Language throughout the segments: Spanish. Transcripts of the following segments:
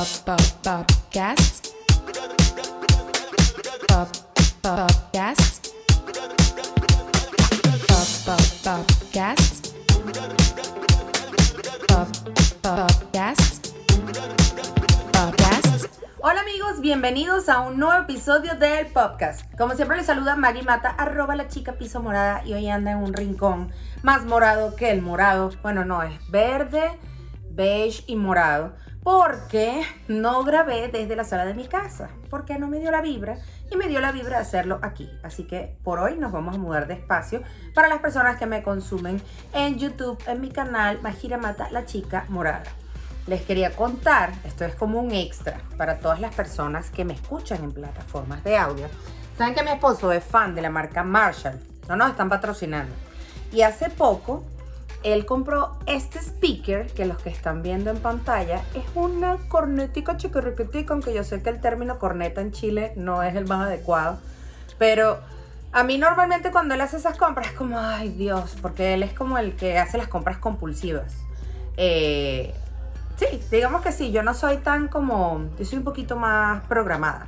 Pop, pop, podcast. Pop, podcast. Pop, pop, podcast. Pop, podcast. Podcast. Hola amigos, bienvenidos a un nuevo episodio del podcast. Como siempre les saluda Maggie Mata, arroba la chica piso morada y hoy anda en un rincón más morado que el morado. Bueno, no, es verde, beige y morado. Porque no grabé desde la sala de mi casa. Porque no me dio la vibra y me dio la vibra de hacerlo aquí. Así que por hoy nos vamos a mudar de espacio para las personas que me consumen en YouTube, en mi canal Magira Mata, la chica morada les quería contar, esto es como un extra para todas las personas que me escuchan en plataformas de audio. Saben que mi esposo es fan de la marca Marshall, no nos están patrocinando. Y hace poco él compró este speaker que los que están viendo en pantalla es una cornetica chiquirriquitica, aunque yo sé que el término corneta en Chile no es el más adecuado, pero a mí normalmente cuando él hace esas compras es como, ay Dios, porque él es como el que hace las compras compulsivas. Eh, Sí, digamos que sí, yo no soy tan como, yo soy un poquito más programada.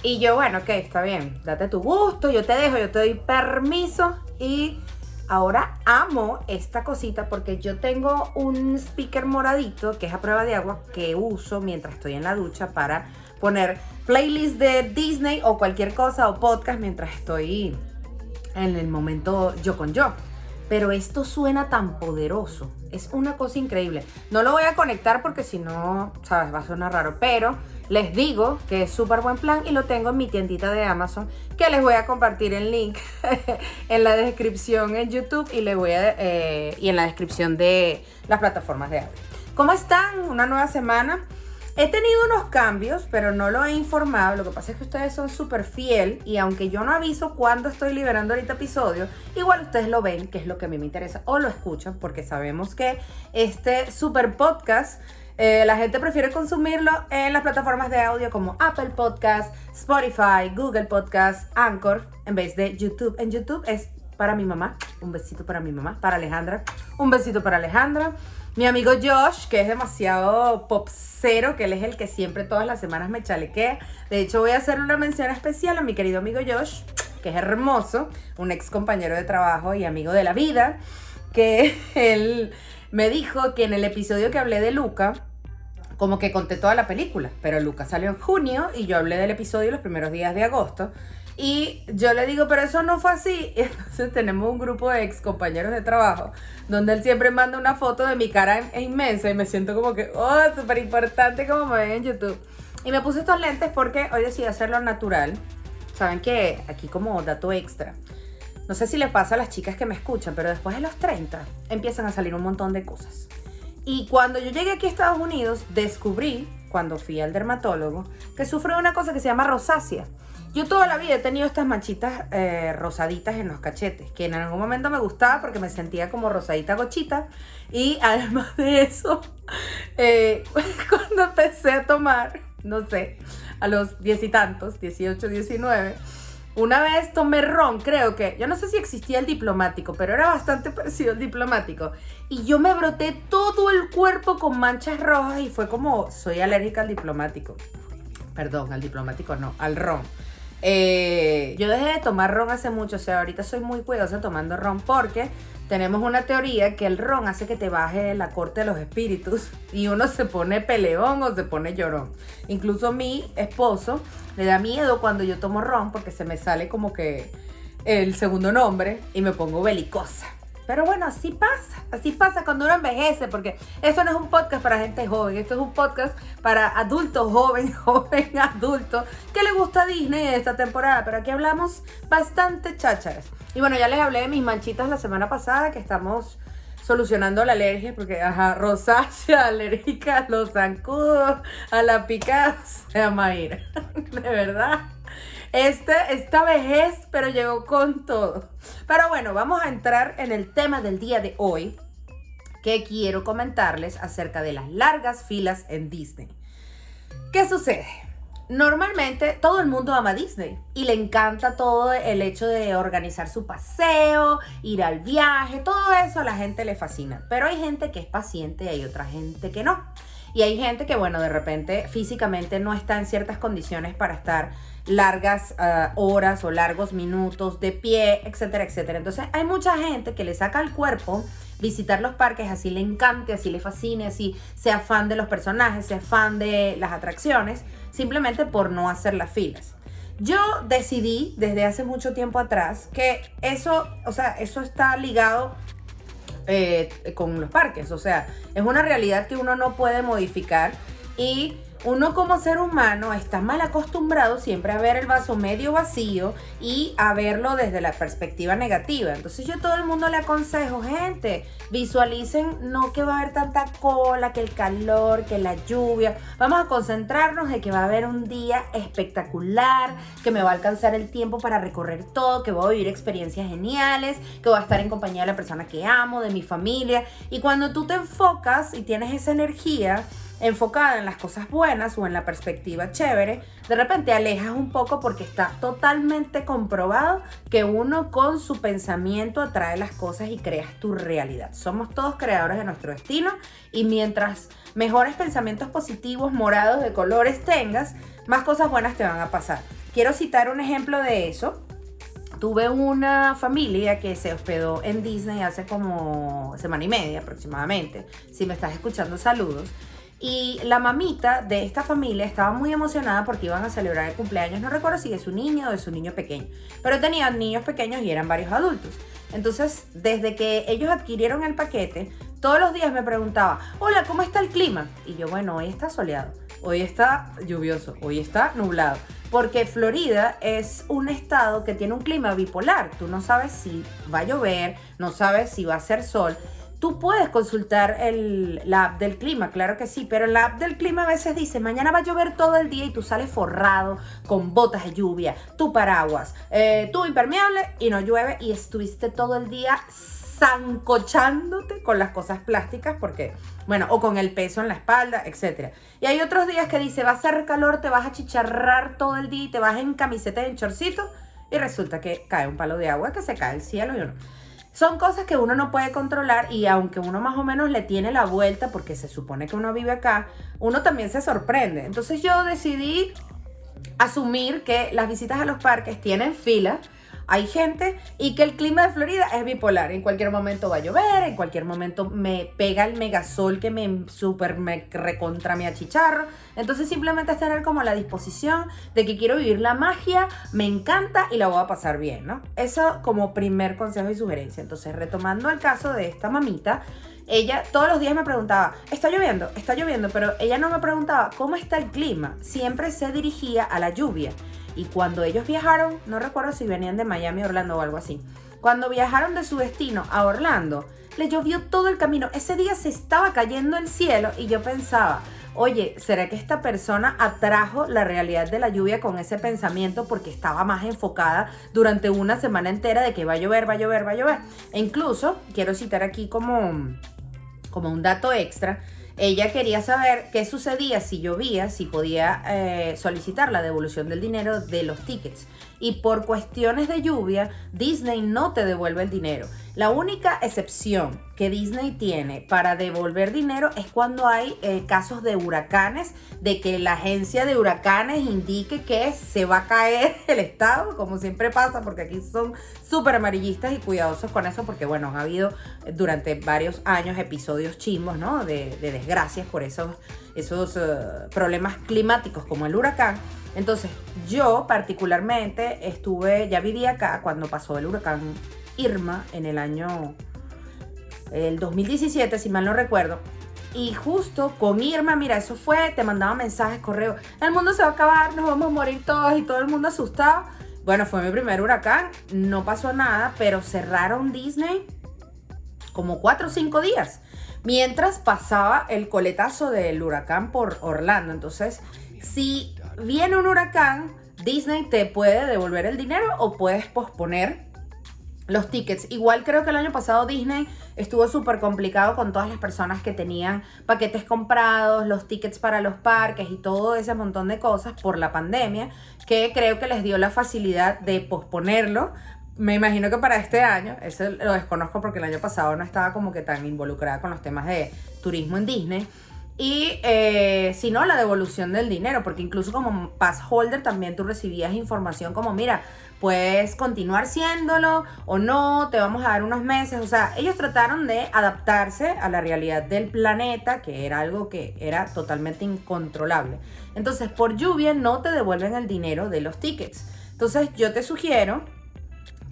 Y yo, bueno, ok, está bien, date tu gusto, yo te dejo, yo te doy permiso y ahora amo esta cosita porque yo tengo un speaker moradito que es a prueba de agua que uso mientras estoy en la ducha para poner playlist de Disney o cualquier cosa o podcast mientras estoy en el momento yo con yo pero esto suena tan poderoso. Es una cosa increíble. No lo voy a conectar porque si no, sabes, va a sonar raro, pero les digo que es súper buen plan y lo tengo en mi tiendita de Amazon, que les voy a compartir el link en la descripción en YouTube y, les voy eh, y en la descripción de las plataformas de audio. ¿Cómo están? Una nueva semana. He tenido unos cambios, pero no lo he informado. Lo que pasa es que ustedes son súper fiel y aunque yo no aviso cuándo estoy liberando ahorita episodio, igual ustedes lo ven, que es lo que a mí me interesa, o lo escuchan, porque sabemos que este super podcast eh, la gente prefiere consumirlo en las plataformas de audio como Apple Podcast, Spotify, Google Podcast, Anchor, en vez de YouTube. En YouTube es para mi mamá, un besito para mi mamá, para Alejandra, un besito para Alejandra. Mi amigo Josh, que es demasiado popcero, que él es el que siempre todas las semanas me chalequea. De hecho, voy a hacer una mención especial a mi querido amigo Josh, que es hermoso, un ex compañero de trabajo y amigo de la vida, que él me dijo que en el episodio que hablé de Luca, como que conté toda la película, pero Luca salió en junio y yo hablé del episodio los primeros días de agosto. Y yo le digo, pero eso no fue así. Entonces tenemos un grupo de ex compañeros de trabajo donde él siempre manda una foto de mi cara inmensa y me siento como que, oh, súper importante como me ven en YouTube. Y me puse estos lentes porque hoy decidí hacerlo natural. Saben que aquí como dato extra. No sé si le pasa a las chicas que me escuchan, pero después de los 30 empiezan a salir un montón de cosas. Y cuando yo llegué aquí a Estados Unidos, descubrí, cuando fui al dermatólogo, que sufro una cosa que se llama rosácea. Yo toda la vida he tenido estas manchitas eh, rosaditas en los cachetes, que en algún momento me gustaba porque me sentía como rosadita gochita. Y además de eso, eh, cuando empecé a tomar, no sé, a los diez y tantos, 18, 19, una vez tomé ron, creo que, yo no sé si existía el diplomático, pero era bastante parecido al diplomático. Y yo me broté todo el cuerpo con manchas rojas y fue como, soy alérgica al diplomático. Perdón, al diplomático no, al ron. Eh, yo dejé de tomar ron hace mucho, o sea, ahorita soy muy cuidadosa tomando ron porque tenemos una teoría que el ron hace que te baje la corte de los espíritus y uno se pone peleón o se pone llorón. Incluso mi esposo le da miedo cuando yo tomo ron porque se me sale como que el segundo nombre y me pongo belicosa. Pero bueno, así pasa, así pasa cuando uno envejece, porque esto no es un podcast para gente joven, esto es un podcast para adultos joven, joven, adultos, que le gusta Disney esta temporada, pero aquí hablamos bastante chácharas. Y bueno, ya les hablé de mis manchitas la semana pasada, que estamos solucionando la alergia, porque, ajá, rosácea, alérgica los zancudos, a la picada, se Mayra, de verdad. Este, esta vejez, pero llegó con todo. Pero bueno, vamos a entrar en el tema del día de hoy, que quiero comentarles acerca de las largas filas en Disney. ¿Qué sucede? Normalmente todo el mundo ama Disney y le encanta todo el hecho de organizar su paseo, ir al viaje, todo eso a la gente le fascina. Pero hay gente que es paciente y hay otra gente que no. Y hay gente que, bueno, de repente físicamente no está en ciertas condiciones para estar largas ah, horas o largos minutos de pie, etcétera, etcétera. Entonces hay mucha gente que le saca al cuerpo visitar los parques, así le encante, así le fascine, así sea fan de los personajes, sea fan de las atracciones, simplemente por no hacer las filas. Yo decidí desde hace mucho tiempo atrás que eso, o sea, eso está ligado eh, con los parques, o sea, es una realidad que uno no puede modificar y uno como ser humano está mal acostumbrado siempre a ver el vaso medio vacío y a verlo desde la perspectiva negativa. Entonces yo todo el mundo le aconsejo, gente, visualicen no que va a haber tanta cola, que el calor, que la lluvia. Vamos a concentrarnos en que va a haber un día espectacular, que me va a alcanzar el tiempo para recorrer todo, que voy a vivir experiencias geniales, que voy a estar en compañía de la persona que amo, de mi familia. Y cuando tú te enfocas y tienes esa energía, enfocada en las cosas buenas o en la perspectiva chévere, de repente alejas un poco porque está totalmente comprobado que uno con su pensamiento atrae las cosas y creas tu realidad. Somos todos creadores de nuestro destino y mientras mejores pensamientos positivos, morados, de colores tengas, más cosas buenas te van a pasar. Quiero citar un ejemplo de eso. Tuve una familia que se hospedó en Disney hace como semana y media aproximadamente. Si me estás escuchando, saludos. Y la mamita de esta familia estaba muy emocionada porque iban a celebrar el cumpleaños, no recuerdo si de su niño o de su niño pequeño, pero tenían niños pequeños y eran varios adultos. Entonces, desde que ellos adquirieron el paquete, todos los días me preguntaba, hola, ¿cómo está el clima? Y yo, bueno, hoy está soleado, hoy está lluvioso, hoy está nublado. Porque Florida es un estado que tiene un clima bipolar. Tú no sabes si va a llover, no sabes si va a hacer sol. Tú puedes consultar el, la app del clima, claro que sí, pero la app del clima a veces dice, mañana va a llover todo el día y tú sales forrado con botas de lluvia, tu paraguas, eh, tu impermeable y no llueve y estuviste todo el día zancochándote con las cosas plásticas porque, bueno, o con el peso en la espalda, etc. Y hay otros días que dice, va a hacer calor, te vas a chicharrar todo el día y te vas en camiseta y en chorcito y resulta que cae un palo de agua, que se cae el cielo y uno... Son cosas que uno no puede controlar y aunque uno más o menos le tiene la vuelta porque se supone que uno vive acá, uno también se sorprende. Entonces yo decidí asumir que las visitas a los parques tienen fila hay gente y que el clima de Florida es bipolar. En cualquier momento va a llover, en cualquier momento me pega el megasol que me super me recontra mi achicharro. Entonces simplemente es tener como la disposición de que quiero vivir la magia, me encanta y la voy a pasar bien, ¿no? Eso como primer consejo y sugerencia. Entonces retomando el caso de esta mamita, ella todos los días me preguntaba, está lloviendo, está lloviendo, pero ella no me preguntaba cómo está el clima, siempre se dirigía a la lluvia. Y cuando ellos viajaron, no recuerdo si venían de Miami, Orlando o algo así, cuando viajaron de su destino a Orlando, le llovió todo el camino. Ese día se estaba cayendo el cielo y yo pensaba, oye, ¿será que esta persona atrajo la realidad de la lluvia con ese pensamiento porque estaba más enfocada durante una semana entera de que va a llover, va a llover, va a llover? E incluso, quiero citar aquí como, como un dato extra, ella quería saber qué sucedía si llovía, si podía eh, solicitar la devolución del dinero de los tickets. Y por cuestiones de lluvia, Disney no te devuelve el dinero. La única excepción que Disney tiene para devolver dinero es cuando hay eh, casos de huracanes, de que la agencia de huracanes indique que se va a caer el estado, como siempre pasa, porque aquí son súper amarillistas y cuidadosos con eso, porque bueno, han habido durante varios años episodios chimbos, ¿no? De, desgracias por esos, esos eh, problemas climáticos como el huracán. Entonces, yo particularmente estuve, ya viví acá cuando pasó el huracán Irma en el año el 2017, si mal no recuerdo. Y justo con Irma, mira, eso fue, te mandaba mensajes, correo, el mundo se va a acabar, nos vamos a morir todos y todo el mundo asustado. Bueno, fue mi primer huracán, no pasó nada, pero cerraron Disney como cuatro o cinco días, mientras pasaba el coletazo del huracán por Orlando. Entonces, si viene un huracán, Disney te puede devolver el dinero o puedes posponer los tickets. Igual creo que el año pasado Disney estuvo súper complicado con todas las personas que tenían paquetes comprados, los tickets para los parques y todo ese montón de cosas por la pandemia, que creo que les dio la facilidad de posponerlo. Me imagino que para este año, eso lo desconozco porque el año pasado no estaba como que tan involucrada con los temas de turismo en Disney. Y eh, si no, la devolución del dinero, porque incluso como pass holder también tú recibías información como, mira, puedes continuar siéndolo o no, te vamos a dar unos meses. O sea, ellos trataron de adaptarse a la realidad del planeta, que era algo que era totalmente incontrolable. Entonces, por lluvia no te devuelven el dinero de los tickets. Entonces, yo te sugiero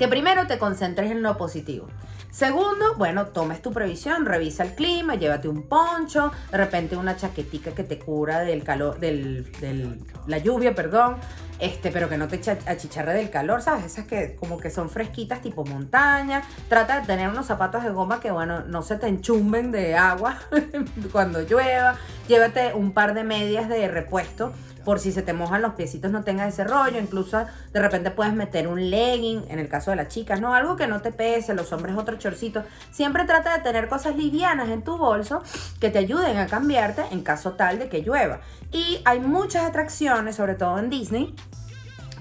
que primero te concentres en lo positivo. Segundo, bueno, tomes tu previsión, revisa el clima, llévate un poncho, de repente una chaquetica que te cura del calor, del, del- la lluvia, perdón, este, pero que no te achicharre del calor, ¿sabes? Esas que como que son fresquitas tipo montaña. Trata de tener unos zapatos de goma que, bueno, no se te enchumben de agua cuando llueva. Llévate un par de medias de repuesto por si se te mojan los piecitos no tengas ese rollo, incluso de repente puedes meter un legging, en el caso de las chicas, ¿no? Algo que no te pese, los hombres otro chorcito. Siempre trata de tener cosas livianas en tu bolso que te ayuden a cambiarte en caso tal de que llueva. Y hay muchas atracciones, sobre todo en Disney,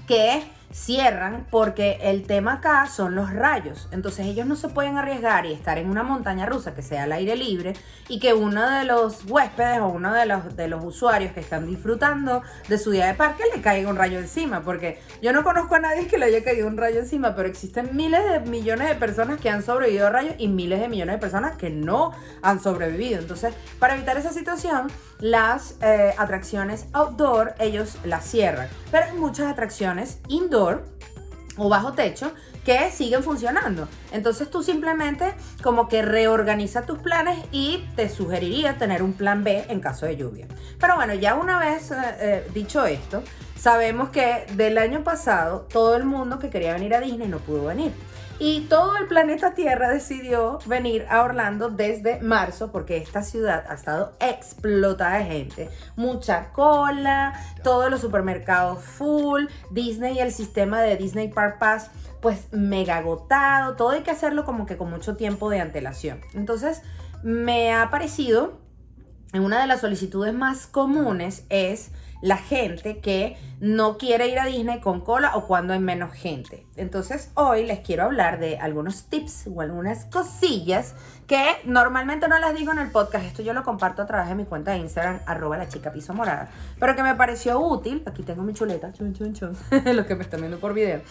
que cierran porque el tema acá son los rayos. Entonces ellos no se pueden arriesgar y estar en una montaña rusa que sea al aire libre y que uno de los huéspedes o uno de los, de los usuarios que están disfrutando de su día de parque le caiga un rayo encima. Porque yo no conozco a nadie que le haya caído un rayo encima, pero existen miles de millones de personas que han sobrevivido a rayos y miles de millones de personas que no han sobrevivido. Entonces, para evitar esa situación, las eh, atracciones outdoor ellos las cierran. Pero hay muchas atracciones indoor o bajo techo que siguen funcionando. Entonces tú simplemente como que reorganiza tus planes y te sugeriría tener un plan B en caso de lluvia. Pero bueno, ya una vez eh, eh, dicho esto, sabemos que del año pasado todo el mundo que quería venir a Disney no pudo venir. Y todo el planeta Tierra decidió venir a Orlando desde marzo porque esta ciudad ha estado explotada de gente. Mucha cola, todos los supermercados full, Disney y el sistema de Disney Park Pass pues mega agotado, todo hay que hacerlo como que con mucho tiempo de antelación. Entonces me ha parecido, una de las solicitudes más comunes es la gente que no quiere ir a Disney con cola o cuando hay menos gente. Entonces hoy les quiero hablar de algunos tips o algunas cosillas que normalmente no las digo en el podcast. Esto yo lo comparto a través de mi cuenta de Instagram, arroba la chica piso morada. Pero que me pareció útil. Aquí tengo mi chuleta, chun, chun, chun. Los que me están viendo por video.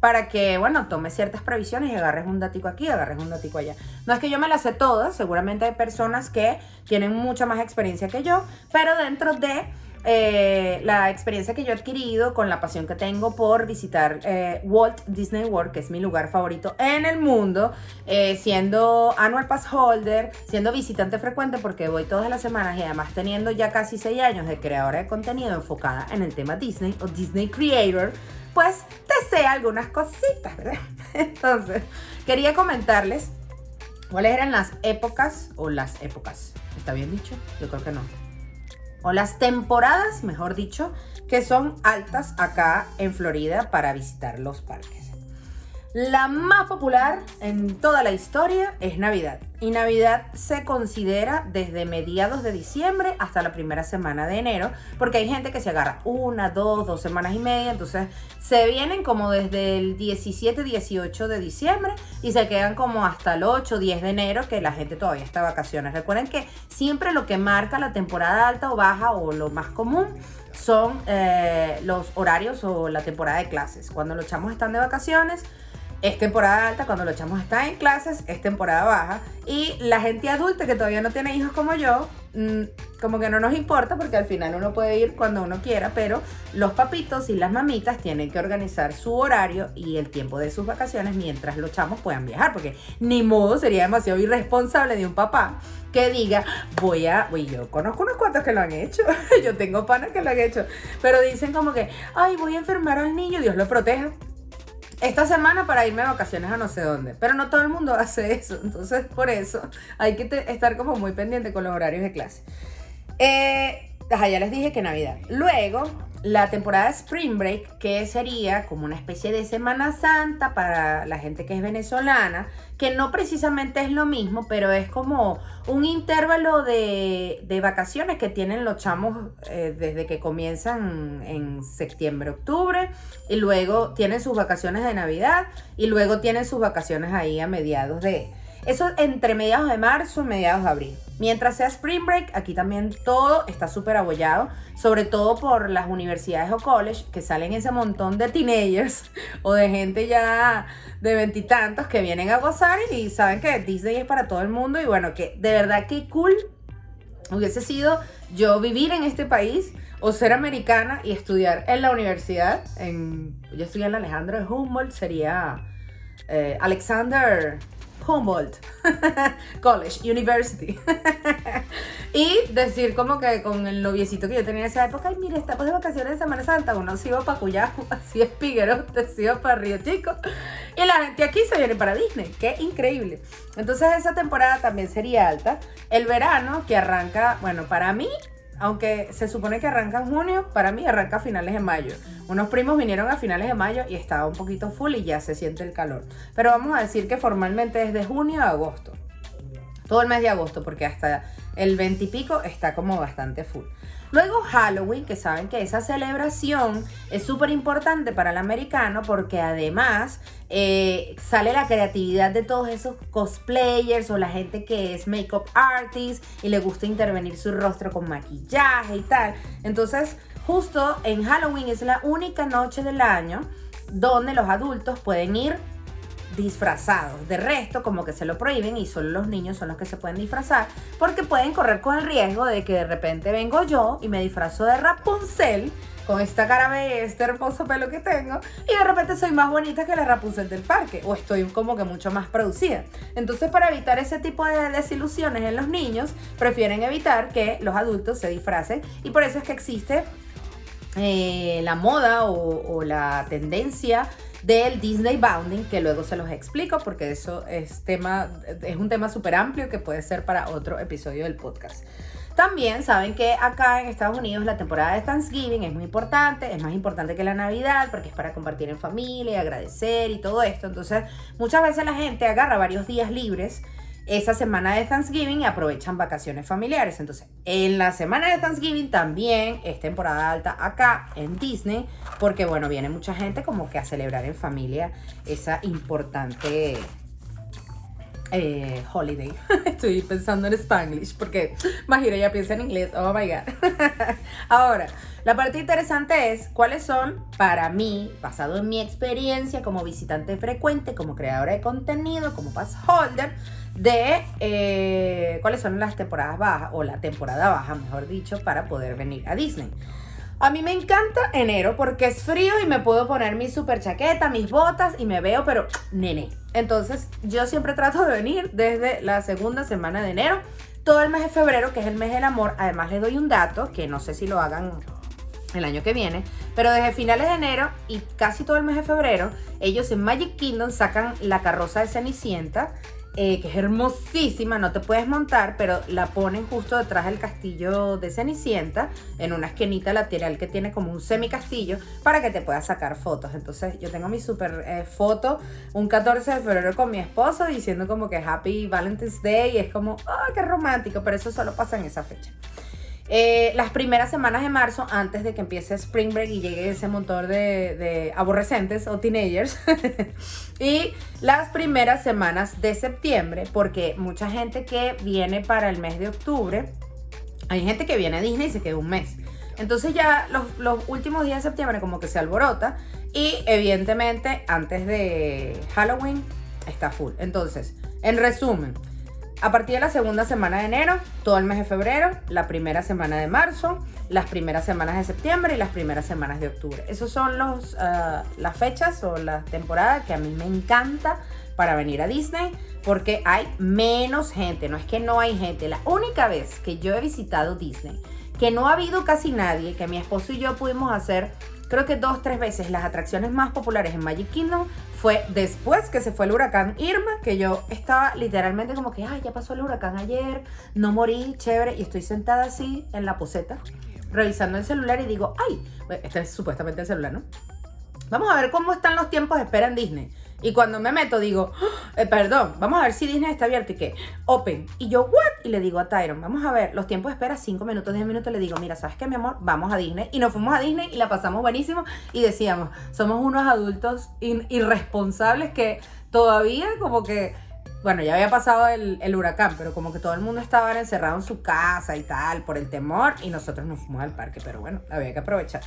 Para que, bueno, tomes ciertas previsiones y agarres un datico aquí, agarres un datico allá. No es que yo me las sé todas, seguramente hay personas que tienen mucha más experiencia que yo, pero dentro de eh, la experiencia que yo he adquirido con la pasión que tengo por visitar eh, Walt Disney World, que es mi lugar favorito en el mundo, eh, siendo annual pass holder, siendo visitante frecuente porque voy todas las semanas y además teniendo ya casi 6 años de creadora de contenido enfocada en el tema Disney o Disney Creator, pues te sé algunas cositas, ¿verdad? Entonces, quería comentarles cuáles eran las épocas o las épocas. ¿Está bien dicho? Yo creo que no o las temporadas, mejor dicho, que son altas acá en Florida para visitar los parques. La más popular en toda la historia es Navidad. Y Navidad se considera desde mediados de diciembre hasta la primera semana de enero, porque hay gente que se agarra una, dos, dos semanas y media, entonces se vienen como desde el 17, 18 de diciembre y se quedan como hasta el 8, 10 de enero, que la gente todavía está de vacaciones. Recuerden que siempre lo que marca la temporada alta o baja o lo más común son eh, los horarios o la temporada de clases. Cuando los chamos están de vacaciones, es temporada alta, cuando los chamos están en clases, es temporada baja. Y la gente adulta que todavía no tiene hijos como yo, mm, como que no nos importa porque al final uno puede ir cuando uno quiera, pero los papitos y las mamitas tienen que organizar su horario y el tiempo de sus vacaciones mientras los chamos puedan viajar, porque ni modo sería demasiado irresponsable de un papá que diga, voy a, voy, yo conozco unos cuantos que lo han hecho, yo tengo panas que lo han hecho, pero dicen como que, ay, voy a enfermar al niño, Dios lo proteja esta semana para irme de vacaciones a no sé dónde. Pero no todo el mundo hace eso. Entonces, por eso hay que estar como muy pendiente con los horarios de clase. Eh, ajá, ya les dije que Navidad. Luego, la temporada Spring Break, que sería como una especie de Semana Santa para la gente que es venezolana, que no precisamente es lo mismo, pero es como un intervalo de, de vacaciones que tienen los chamos eh, desde que comienzan en septiembre, octubre, y luego tienen sus vacaciones de Navidad, y luego tienen sus vacaciones ahí a mediados de Eso entre mediados de marzo mediados de abril. Mientras sea Spring Break, aquí también todo está súper abollado, sobre todo por las universidades o college que salen ese montón de teenagers o de gente ya de veintitantos que vienen a gozar y saben que Disney es para todo el mundo y bueno, que de verdad que cool hubiese sido yo vivir en este país o ser americana y estudiar en la universidad. En, yo estudié en la Alejandro de Humboldt, sería eh, Alexander Humboldt College, University. y decir como que con el noviecito que yo tenía en esa época, ay, mire, estamos de vacaciones de Semana Santa, uno se iba para Cuyá, así es Piguero, se iba para Río Chico. Y la gente aquí se viene para Disney, qué increíble. Entonces esa temporada también sería alta. El verano que arranca, bueno, para mí aunque se supone que arranca en junio, para mí arranca a finales de mayo. Unos primos vinieron a finales de mayo y estaba un poquito full y ya se siente el calor. Pero vamos a decir que formalmente es de junio a agosto. Todo el mes de agosto, porque hasta el 20 y pico está como bastante full. Luego Halloween, que saben que esa celebración es súper importante para el americano porque además eh, sale la creatividad de todos esos cosplayers o la gente que es makeup artist y le gusta intervenir su rostro con maquillaje y tal. Entonces, justo en Halloween es la única noche del año donde los adultos pueden ir disfrazados. De resto, como que se lo prohíben y solo los niños son los que se pueden disfrazar porque pueden correr con el riesgo de que de repente vengo yo y me disfrazo de Rapunzel con esta cara de este hermoso pelo que tengo y de repente soy más bonita que la Rapunzel del parque o estoy como que mucho más producida. Entonces para evitar ese tipo de desilusiones en los niños, prefieren evitar que los adultos se disfracen y por eso es que existe eh, la moda o la tendencia del Disney Bounding, que luego se los explico porque eso es, tema, es un tema súper amplio que puede ser para otro episodio del podcast. También saben que acá en Estados Unidos la temporada de Thanksgiving es muy importante, es más importante que la Navidad porque es para compartir en familia, agradecer y todo esto. Entonces, muchas veces la gente agarra varios días libres esa semana de Thanksgiving y aprovechan vacaciones familiares. Entonces, en la semana de Thanksgiving también es temporada alta acá en Disney, porque bueno, viene mucha gente como que a celebrar en familia esa importante eh, holiday. Estoy pensando en Spanglish porque imagina, ya piensa en inglés. Oh my god. Ahora, la parte interesante es cuáles son, para mí, basado en mi experiencia como visitante frecuente, como creadora de contenido, como pass holder, de eh, cuáles son las temporadas bajas, o la temporada baja, mejor dicho, para poder venir a Disney. A mí me encanta enero porque es frío y me puedo poner mi super chaqueta, mis botas y me veo, pero nene. Entonces, yo siempre trato de venir desde la segunda semana de enero, todo el mes de febrero, que es el mes del amor. Además, les doy un dato que no sé si lo hagan el año que viene, pero desde finales de enero y casi todo el mes de febrero, ellos en Magic Kingdom sacan la carroza de Cenicienta eh, que es hermosísima, no te puedes montar, pero la ponen justo detrás del castillo de Cenicienta, en una esquinita lateral que tiene como un semi castillo, para que te puedas sacar fotos. Entonces yo tengo mi super eh, foto un 14 de febrero con mi esposo diciendo como que Happy Valentine's Day y es como, ¡ay, qué romántico! Pero eso solo pasa en esa fecha. Eh, las primeras semanas de marzo, antes de que empiece Spring Break y llegue ese montón de, de aborrecentes o teenagers, y las primeras semanas de septiembre, porque mucha gente que viene para el mes de octubre, hay gente que viene a Disney y se queda un mes. Entonces ya los, los últimos días de septiembre como que se alborota y evidentemente antes de Halloween está full. Entonces, en resumen, a partir de la segunda semana de enero, todo el mes de febrero, la primera semana de marzo, las primeras semanas de septiembre y las primeras semanas de octubre. Esas son los, ah, las fechas o las temporadas que a mí me encanta para venir a Disney porque hay menos gente, no es que no hay gente. La única vez que yo he visitado Disney, que no ha habido casi nadie, que mi esposo y yo pudimos hacer creo que dos, tres veces las atracciones más populares en Magic Kingdom fue después que se fue el huracán Irma, que yo estaba literalmente como que, ay, ya pasó el huracán ayer, no morí, chévere, y estoy sentada así en la poseta, revisando el celular y digo, ay, este es supuestamente el celular, ¿no? Vamos a ver cómo están los tiempos de espera en Disney. Y cuando me meto digo, eh, perdón, vamos a ver si Disney está abierto y qué, open. Y yo, what? Y le digo a Tyron, vamos a ver, los tiempos de espera 5 minutos, 10 minutos. Le digo, mira, ¿sabes qué, mi amor? Vamos a Disney. Y nos fuimos a Disney y la pasamos buenísimo. Y decíamos, somos unos adultos irresponsables que todavía como que bueno, ya había pasado el huracán, pero como que todo el mundo estaba encerrado en su casa y tal, por el temor, y nosotros nos fuimos al parque, pero bueno, había que aprovechar.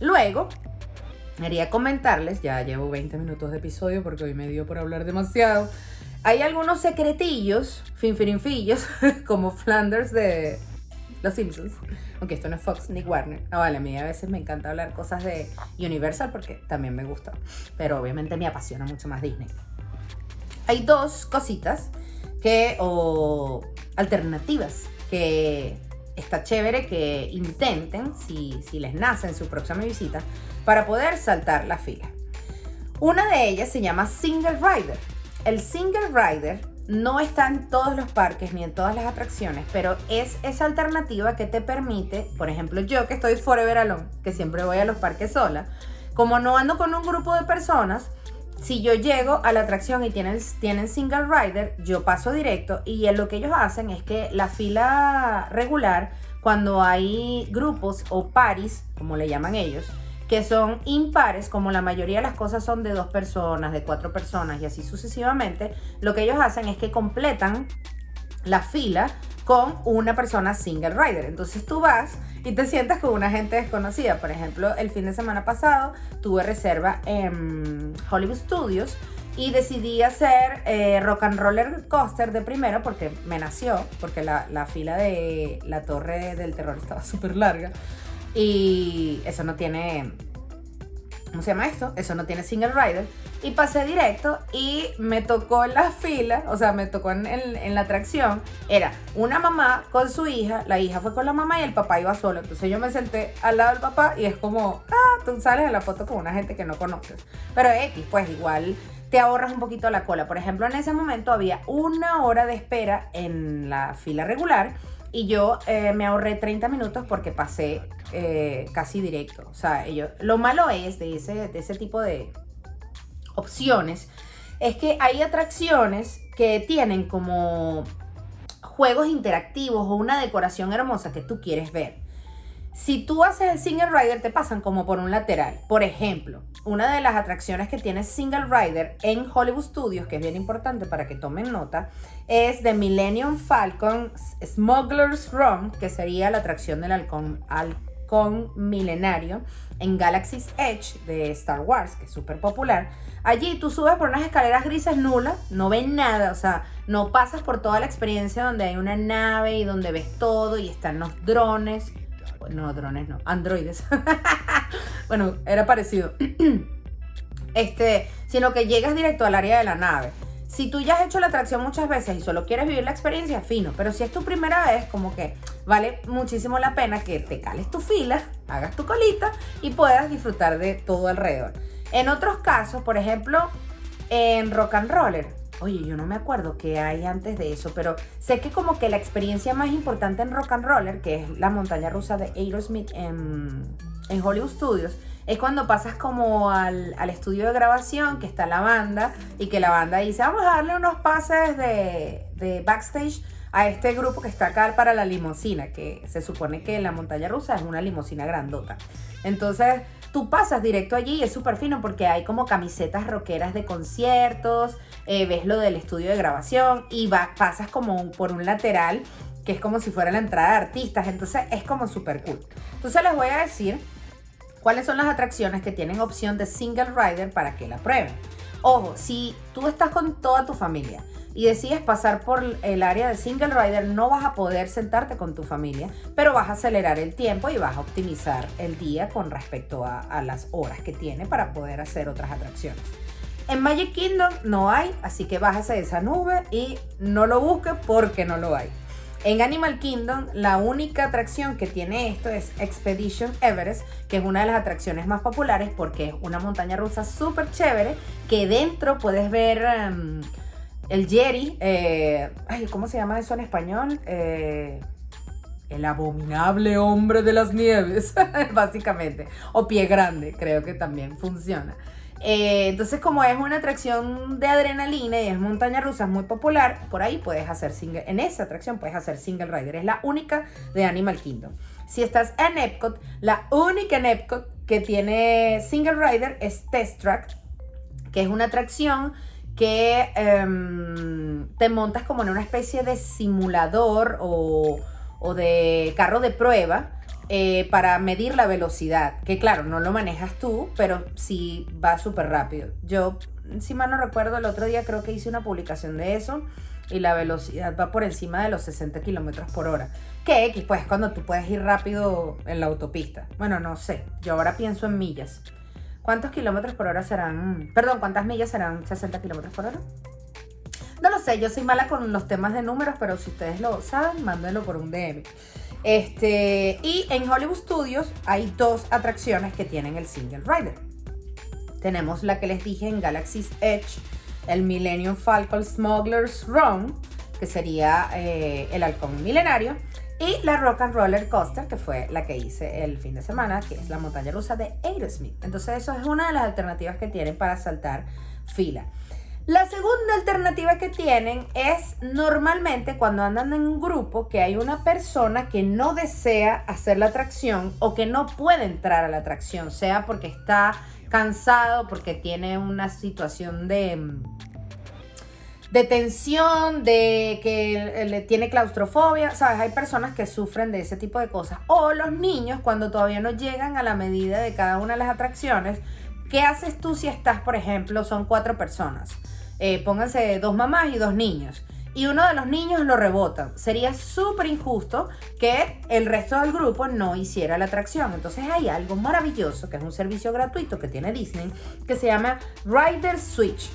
Luego, quería comentarles, ya llevo 20 minutos de episodio porque hoy me dio por hablar demasiado. Hay algunos secretillos, finfirinfillos, como Flanders de Los Simpsons. Aunque esto no es Fox ni Warner. Ah, vale, a mí a veces me encanta hablar cosas de Universal porque también me gusta. Pero obviamente me apasiona mucho más Disney. Hay dos cositas que, o alternativas que está chévere que intenten, si, si les nace en su próxima visita, para poder saltar la fila. Una de ellas se llama Single Rider. El Single Rider no está en todos los parques ni en todas las atracciones, pero es esa alternativa que te permite, por ejemplo, yo que estoy forever alone, que siempre voy a los parques sola, como no ando con un grupo de personas, si yo llego a la atracción y tienen, tienen single rider, yo paso directo y lo que ellos hacen es que la fila regular, cuando hay grupos o paris, como le llaman ellos, que son impares, como la mayoría de las cosas son de dos personas, de cuatro personas y así sucesivamente, lo que ellos hacen es que completan la fila con una persona single rider. Entonces tú vas y te sientas con una gente desconocida. Por ejemplo, el fin de semana pasado tuve reserva en Hollywood Studios y decidí hacer eh, rock and roller coaster de primero porque me nació, porque la, la fila de la torre del terror estaba súper larga. Y eso no tiene. ¿Cómo se llama esto? Eso no tiene single rider. Y pasé directo y me tocó en la fila, o sea, me tocó en, en, la atracción. Era una mamá con su hija, la hija fue con la mamá y el papá iba solo. Entonces yo me senté al lado del papá y es como, ah, tú sales en la foto con una gente que no conoces. Pero X, pues igual te ahorras un poquito la cola. Por ejemplo, en ese momento había una hora de espera en la fila regular y yo eh, me ahorré 30 minutos porque pasé eh, casi directo. O sea, ellos, lo malo es de ese, de ese tipo de opciones, es que hay atracciones que tienen como juegos interactivos o una decoración hermosa que tú quieres ver. Si tú haces el single rider, te pasan como por un lateral. Por ejemplo, una de las atracciones que tiene single rider en Hollywood Studios, que es bien importante para que tomen nota, es The Millennium Falcon Smuggler's Run, que sería la atracción del halcón, halcón milenario en Galaxy's Edge de Star Wars, que es súper popular. Allí tú subes por unas escaleras grises nulas, no ves nada, o sea, no pasas por toda la experiencia donde hay una nave y donde ves todo y están los drones no, drones no, androides. bueno, era parecido. este, sino que llegas directo al área de la nave. Si tú ya has hecho la atracción muchas veces y solo quieres vivir la experiencia, fino. Pero si es tu primera vez, como que vale muchísimo la pena que te cales tu fila, hagas tu colita y puedas disfrutar de todo alrededor. En otros casos, por ejemplo, en Rock and Roller, Oye, yo no me acuerdo qué hay antes de eso, pero sé que como que la experiencia más importante en Rock and Roller, que es la montaña rusa de Aerosmith en, en Hollywood Studios, es cuando pasas como al, al, estudio de grabación, que está la banda, y que la banda dice, vamos a darle unos pases de, de backstage a este grupo que está acá para la limosina, que se supone que la montaña rusa es una limosina grandota. Entonces, tú pasas directo allí y es súper fino porque hay como camisetas rockeras de conciertos, eh, ves lo del estudio de grabación y va, pasas como por un lateral que es como si fuera la entrada de artistas, entonces es como súper cool. Entonces les voy a decir cuáles son las atracciones que tienen opción de single rider para que la prueben. Ojo, si tú estás con toda tu familia y decides pasar por el área de single rider, no vas a poder sentarte con tu familia, pero vas a acelerar el tiempo y vas a optimizar el día con respecto a, las horas que tiene para poder hacer otras atracciones. En Magic Kingdom no hay, así que bájase de esa nube y no lo busque porque no lo hay. En Animal Kingdom, la única atracción que tiene esto es Expedition Everest, que es una de las atracciones más populares porque es una montaña rusa súper chévere, que dentro puedes ver um, el Jerry, eh, ay, ¿cómo se llama eso en español? Eh, el abominable hombre de las nieves, básicamente. O pie grande, creo que también funciona. Eh, entonces, como es una atracción de adrenalina y es montaña rusa muy popular, por ahí puedes hacer single, en esa atracción puedes hacer single rider. Es la única de Animal Kingdom. Si estás en Epcot, la única en Epcot que tiene single rider es Test Track, que es una atracción que em, te montas como en una especie de simulador o de carro de prueba eh, para medir la velocidad. Que claro, no lo manejas tú, pero sí va súper rápido. Yo, si mal no recuerdo, el otro día creo que hice una publicación de eso y la velocidad va por encima de los 60 kilómetros por hora. Que X, pues cuando tú puedes ir rápido en la autopista. Bueno, no sé, yo ahora pienso en millas. ¿Cuántos kilómetros por hora serán? Perdón, ¿cuántas millas serán 60 kilómetros por hora? No lo sé, yo soy mala con los temas de números, pero si ustedes lo saben, mándenlo por un DM. Este, y en Hollywood Studios hay dos atracciones que tienen el Single Rider. Tenemos la que les dije en Galaxy's Edge, el Millennium Falcon Smuggler's Run, que sería eh, el halcón milenario. Y la Rock and Roller Coaster, que fue la que hice el fin de semana, que es la montaña rusa de Aerosmith. Entonces, eso es una de las alternativas que tienen para saltar fila. La segunda alternativa que tienen es normalmente cuando andan en un grupo que hay una persona que no desea hacer la atracción o que no puede entrar a la atracción, sea porque está cansado, porque tiene una situación de de tensión, de que tiene claustrofobia, ¿sabes? Hay personas que sufren de ese tipo de cosas. O los niños cuando todavía no llegan a la medida de cada una de las atracciones. ¿Qué haces tú si estás, por ejemplo, son cuatro personas? Eh, pónganse dos mamás y dos niños. Y uno de los niños lo rebota. Sería súper injusto que el resto del grupo no hiciera la atracción. Entonces hay algo maravilloso, que es un servicio gratuito que tiene Disney, que se llama Rider Switch.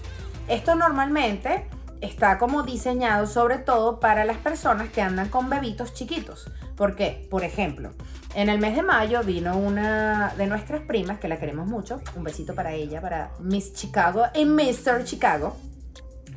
Esto normalmente está como diseñado sobre todo para las personas que andan con bebitos chiquitos. Porque, por ejemplo, en el mes de mayo vino una de nuestras primas, que la queremos mucho, un besito para ella, para Miss Chicago y Mr. Chicago,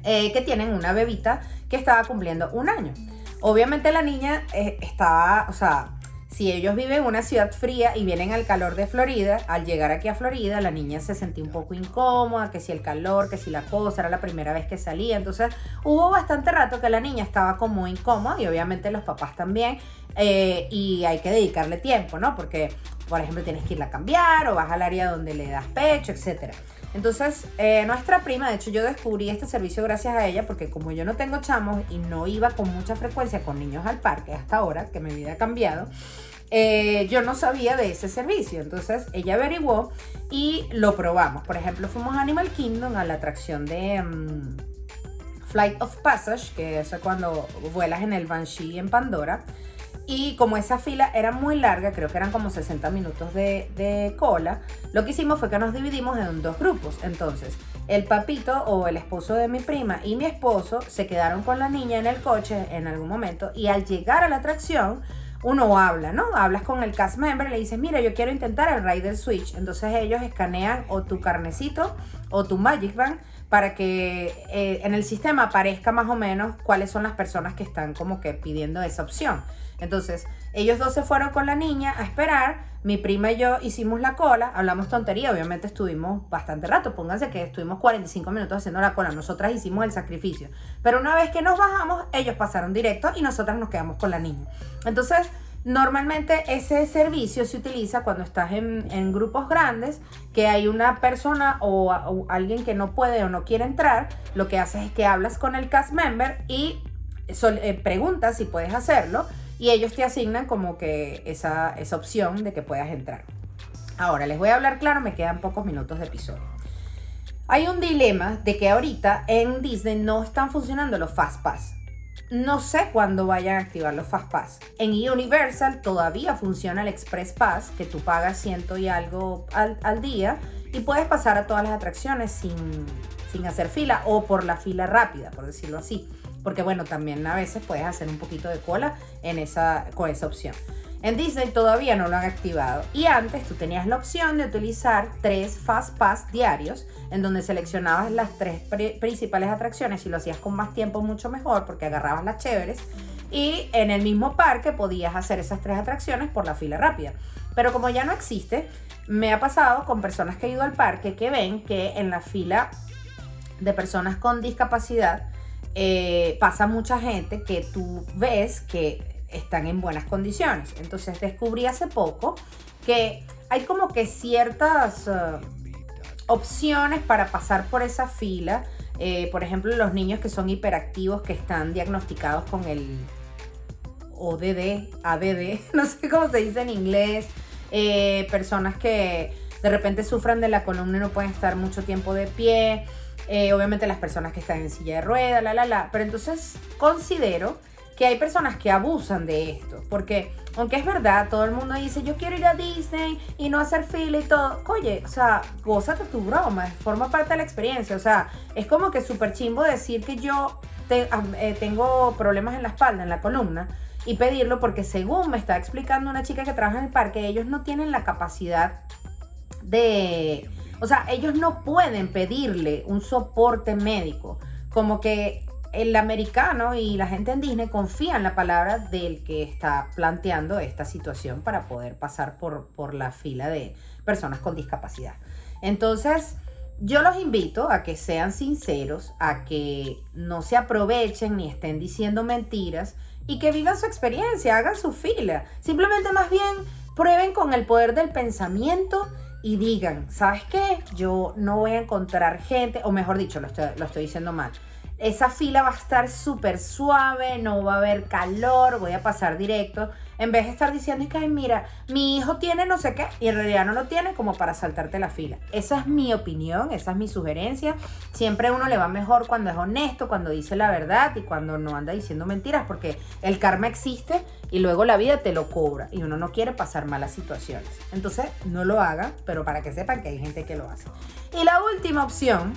eh, que tienen una bebita que estaba cumpliendo un año. Obviamente la niña eh, estaba, o sea, si ellos viven en una ciudad fría y vienen al calor de Florida, al llegar aquí a Florida, la niña se sentía un poco incómoda, que si el calor, que si la cosa, era la primera vez que salía. Entonces hubo bastante rato que la niña estaba como incómoda y obviamente los papás también. Eh, y hay que dedicarle tiempo, ¿no? Porque, por ejemplo, tienes que irla a cambiar o vas al área donde le das pecho, etcétera. Entonces, eh, nuestra prima, de hecho yo descubrí este servicio gracias a ella, porque como yo no tengo chamos y no iba con mucha frecuencia con niños al parque hasta ahora, que mi vida ha cambiado, eh, yo no sabía de ese servicio. Entonces ella averiguó y lo probamos. Por ejemplo, fuimos a Animal Kingdom a la atracción de mm, Flight of Passage, que es cuando vuelas en el Banshee en Pandora. Y como esa fila era muy larga, creo que eran como 60 minutos de, cola, lo que hicimos fue que nos dividimos en dos grupos. Entonces, el papito o el esposo de mi prima y mi esposo se quedaron con la niña en el coche en algún momento y al llegar a la atracción, uno habla, ¿no? Hablas con el cast member y le dices, mira, yo quiero intentar el Rider Switch. Entonces ellos escanean o tu carnecito o tu Magic Band para que eh, en el sistema aparezca más o menos cuáles son las personas que están como que pidiendo esa opción. Entonces, ellos dos se fueron con la niña a esperar. Mi prima y yo hicimos la cola, hablamos tontería, obviamente estuvimos bastante rato, pónganse que estuvimos 45 minutos haciendo la cola, nosotras hicimos el sacrificio. Pero una vez que nos bajamos, ellos pasaron directo y nosotras nos quedamos con la niña. Entonces, Normalmente ese servicio se utiliza cuando estás en, grupos grandes, que hay una persona o, alguien que no puede o no quiere entrar, lo que haces es que hablas con el cast member y eh, preguntas si puedes hacerlo y ellos te asignan como que esa, esa opción de que puedas entrar. Ahora, les voy a hablar claro, me quedan pocos minutos de episodio. Hay un dilema de que ahorita en Disney no están funcionando los Fast Pass. No sé cuándo vayan a activar los Fast Pass. En Universal todavía funciona el Express Pass, que tú pagas ciento y algo al, al día y puedes pasar a todas las atracciones sin, sin hacer fila o por la fila rápida, por decirlo así porque bueno, también a veces puedes hacer un poquito de cola en esa, con esa opción. En Disney todavía no lo han activado y antes tú tenías la opción de utilizar tres Fast Pass diarios en donde seleccionabas las tres principales atracciones y lo hacías con más tiempo mucho mejor porque agarrabas las chéveres y en el mismo parque podías hacer esas tres atracciones por la fila rápida. Pero como ya no existe, me ha pasado con personas que han ido al parque que ven que en la fila de personas con discapacidad eh, pasa mucha gente que tú ves que están en buenas condiciones. Entonces descubrí hace poco que hay como que ciertas eh, opciones para pasar por esa fila. Eh, por ejemplo, los niños que son hiperactivos, que están diagnosticados con el ODD, ADD, no sé cómo se dice en inglés. Personas que de repente sufran de la columna y no pueden estar mucho tiempo de pie. Eh, obviamente las personas que están en silla de ruedas, la, la, la. Pero entonces considero que hay personas que abusan de esto. Porque, aunque es verdad, todo el mundo dice, yo quiero ir a Disney y no hacer fila y todo. Oye, o sea, gózate tu broma, forma parte de la experiencia. O sea, es como que súper chimbo decir que yo eh, tengo problemas en la espalda, en la columna. Y pedirlo porque según me está explicando una chica que trabaja en el parque, ellos no tienen la capacidad de... O sea, ellos no pueden pedirle un soporte médico. Como que el americano y la gente en Disney confían en la palabra del que está planteando esta situación para poder pasar por, por la fila de personas con discapacidad. Entonces, yo los invito a que sean sinceros, a que no se aprovechen ni estén diciendo mentiras y que vivan su experiencia, hagan su fila. Simplemente más bien prueben con el poder del pensamiento y digan, ¿sabes qué? Yo no voy a encontrar gente, o mejor dicho, lo estoy, lo estoy diciendo mal esa fila va a estar súper suave, no va a haber calor, voy a pasar directo. En vez de estar diciendo, que, mira, mi hijo tiene no sé qué, y en realidad no lo tiene como para saltarte la fila. Esa es mi opinión, esa es mi sugerencia. Siempre uno le va mejor cuando es honesto, cuando dice la verdad y cuando no anda diciendo mentiras, porque el karma existe y luego la vida te lo cobra y uno no quiere pasar malas situaciones. Entonces, no lo haga, pero para que sepan que hay gente que lo hace. Y la última opción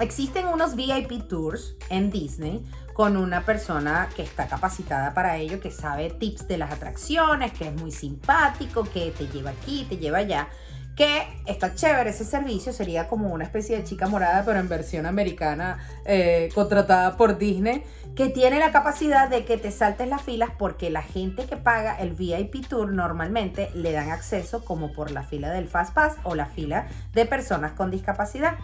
Existen unos VIP tours en Disney con una persona que está capacitada para ello, que sabe tips de las atracciones, que es muy simpático, que te lleva aquí, te lleva allá. Que está chévere ese servicio, sería como una especie de chica morada, pero en versión americana, eh, contratada por Disney, que tiene la capacidad de que te saltes las filas porque la gente que paga el VIP Tour normalmente le dan acceso como por la fila del Fast Pass o la fila de personas con discapacidad.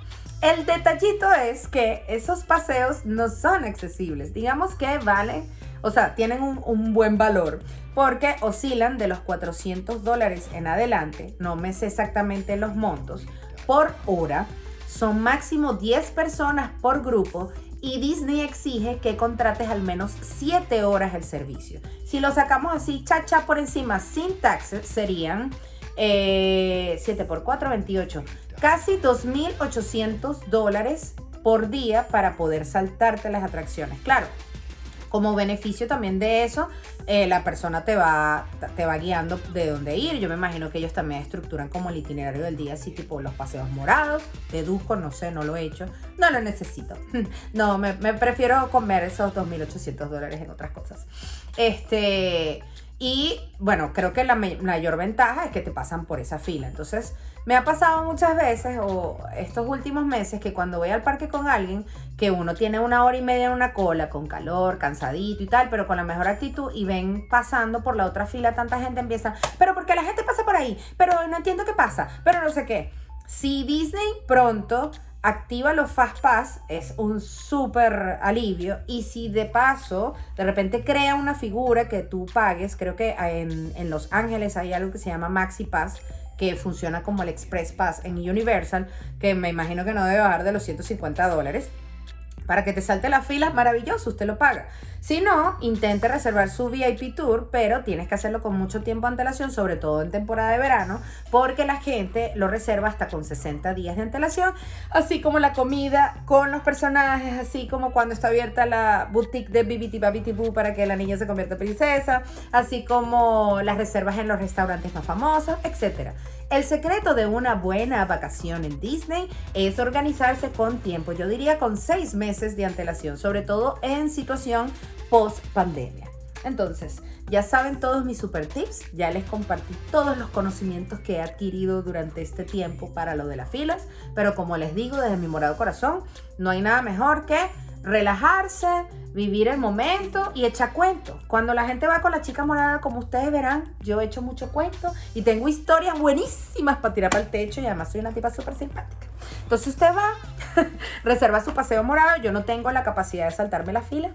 El detallito es que esos paseos no son accesibles. Digamos que valen, o sea, tienen un, buen valor porque oscilan de los 400 dólares en adelante, no me sé exactamente los montos, por hora. Son máximo 10 personas por grupo y Disney exige que contrates al menos 7 horas el servicio. Si lo sacamos así, chacha por encima, sin taxes, serían 7 eh, por 4, 28 casi 2.800 dólares por día para poder saltarte las atracciones. Claro, como beneficio también de eso, eh, la persona te va, te va guiando de dónde ir. Yo me imagino que ellos también estructuran como el itinerario del día, así tipo los paseos morados, deduzco, no sé, no lo he hecho, no lo necesito. No, me, me prefiero comer esos 2.800 dólares en otras cosas. Este, y bueno, creo que la mayor ventaja es que te pasan por esa fila. Entonces, me ha pasado muchas veces o estos últimos meses que cuando voy al parque con alguien, que uno tiene una hora y media en una cola, con calor, cansadito y tal, pero con la mejor actitud y ven pasando por la otra fila tanta gente empieza, pero porque la gente pasa por ahí, pero no entiendo qué pasa, pero no sé qué. Si Disney pronto activa los Fast Pass es un súper alivio. Y si de paso, de repente crea una figura que tú pagues, creo que en, en, Los Ángeles hay algo que se llama Maxi Pass, que funciona como el Express Pass en Universal, que me imagino que no debe bajar de los 150 dólares. Para que te salte la fila, maravilloso, usted lo paga. Si no, intente reservar su VIP tour, pero tienes que hacerlo con mucho tiempo de antelación, sobre todo en temporada de verano, porque la gente lo reserva hasta con 60 días de antelación, así como la comida con los personajes, así como cuando está abierta la boutique de Bibiti Babiti Boo para que la niña se convierta en princesa, así como las reservas en los restaurantes más famosos, etc. El secreto de una buena vacación en Disney es organizarse con tiempo, yo diría con seis meses de antelación, sobre todo en situación post pandemia. Entonces, ya saben todos mis super tips, ya les compartí todos los conocimientos que he adquirido durante este tiempo para lo de las filas, pero como les digo desde mi morado corazón, no hay nada mejor que relajarse, vivir el momento y echar cuentos. Cuando la gente va con la chica morada, como ustedes verán, yo he hecho mucho cuento y tengo historias buenísimas para tirar para el techo y además soy una tipa súper simpática. Entonces usted va, reserva su paseo morado, yo no tengo la capacidad de saltarme la fila,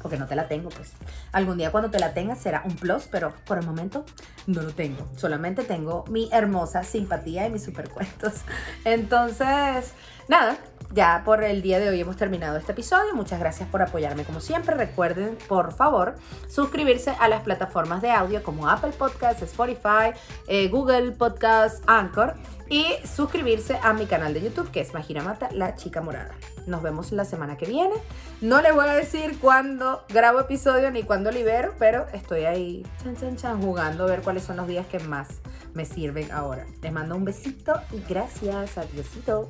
porque no te la tengo, pues. Algún día cuando te la tengas será un plus, pero por el momento no lo tengo. Solamente tengo mi hermosa simpatía y mis supercuentos. Entonces, nada, ya por el día de hoy hemos terminado este episodio. Muchas gracias por apoyarme como siempre. Recuerden, por favor, suscribirse a las plataformas de audio como Apple Podcasts, Spotify, eh, Google Podcasts, Anchor y suscribirse a mi canal de YouTube que es Magira Mata, la chica morada. Nos vemos la semana que viene. No les voy a decir cuándo grabo episodio ni cuándo libero, pero estoy ahí chan chan jugando a ver cuáles son los días que más me sirven ahora. Les mando un besito y gracias. Adiósito.